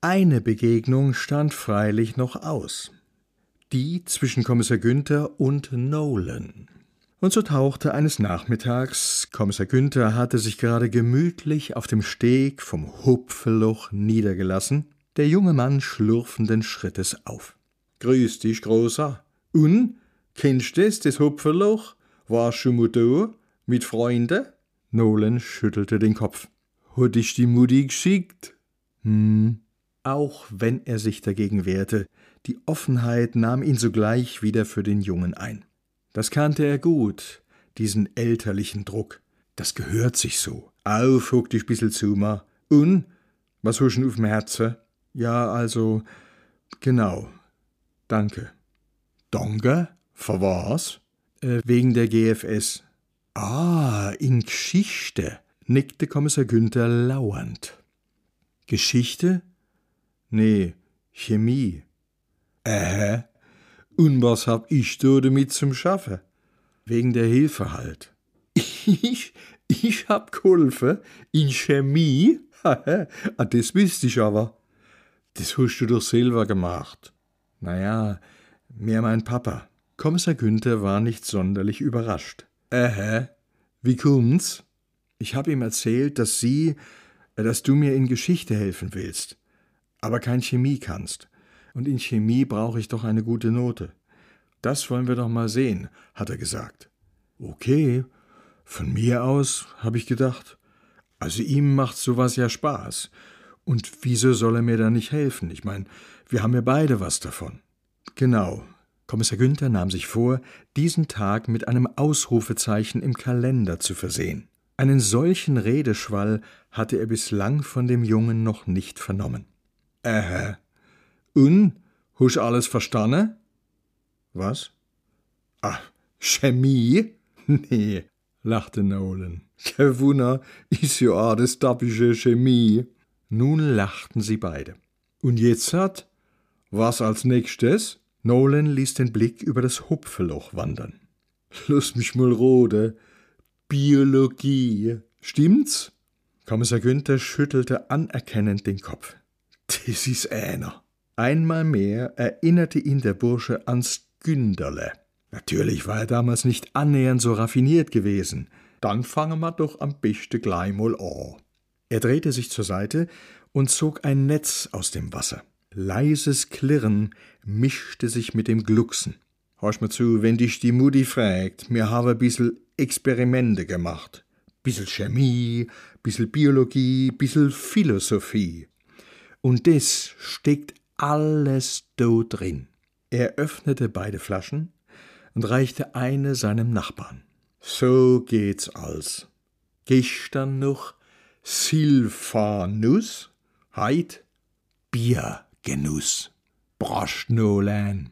Eine Begegnung stand freilich noch aus. Die zwischen Kommissar Günther und Nolan. Und so tauchte eines Nachmittags, Kommissar Günther hatte sich gerade gemütlich auf dem Steg vom Hupfeloch niedergelassen, der junge Mann schlurfenden Schrittes auf. Grüß dich, Großer. Und? Kennst du das, das Hupfeloch? Warst du mal da? Mit Freunden? Nolan schüttelte den Kopf. Hat dich die Mutti geschickt? Hm. Auch wenn er sich dagegen wehrte, die Offenheit nahm ihn sogleich wieder für den Jungen ein. Das kannte er gut, diesen elterlichen Druck. Das gehört sich so. Auf, huck dich bissel zu, ma. Und? Was huschen auf'm Herzen? Ja, also, genau. Danke. Danke? Für was? Äh, wegen der GFS. Ah, in Geschichte, nickte Kommissar Günther lauernd. Geschichte? Nee, Chemie. Äh, und was hab ich da damit zum Schaffen? Wegen der Hilfe halt. Ich, ich hab geholfen? In Chemie? ah, das wüsste ich aber. Das hast du doch selber gemacht. Naja, mehr mein Papa. Kommissar Günther war nicht sonderlich überrascht. Äh, wie kommt's? Ich hab ihm erzählt, dass Sie, dass du mir in Geschichte helfen willst, aber kein Chemie kannst und in Chemie brauche ich doch eine gute Note. Das wollen wir doch mal sehen, hat er gesagt. Okay, von mir aus, habe ich gedacht. Also ihm macht sowas ja Spaß. Und wieso soll er mir da nicht helfen? Ich meine, wir haben ja beide was davon. Genau. Kommissar Günther nahm sich vor, diesen Tag mit einem Ausrufezeichen im Kalender zu versehen. Einen solchen Redeschwall hatte er bislang von dem Jungen noch nicht vernommen. Äh, und? Hast alles verstanden? Was? Ah, Chemie? Nee, lachte Nolan. Kein Wunder, ist ja auch das Chemie. Nun lachten sie beide. Und jetzt hat? Was als nächstes? Nolan ließ den Blick über das Hupfeloch wandern. Lass mich mal rode. Biologie. Stimmt's? Kommissar Günther schüttelte anerkennend den Kopf. Das ist einer. Einmal mehr erinnerte ihn der Bursche ans Günderle. Natürlich war er damals nicht annähernd so raffiniert gewesen. Dann fangen wir doch am besten gleich mal an. Er drehte sich zur Seite und zog ein Netz aus dem Wasser. Leises Klirren mischte sich mit dem Glucksen. Hörst mir zu, wenn dich die Mutti fragt, mir habe bissel Experimente gemacht. Bissel Chemie, bissel Biologie, bissel Philosophie. Und das steckt alles do drin. Er öffnete beide Flaschen und reichte eine seinem Nachbarn. So geht's als. Gestern noch Silvanus, heit Biergenuss. Brosch Nolan.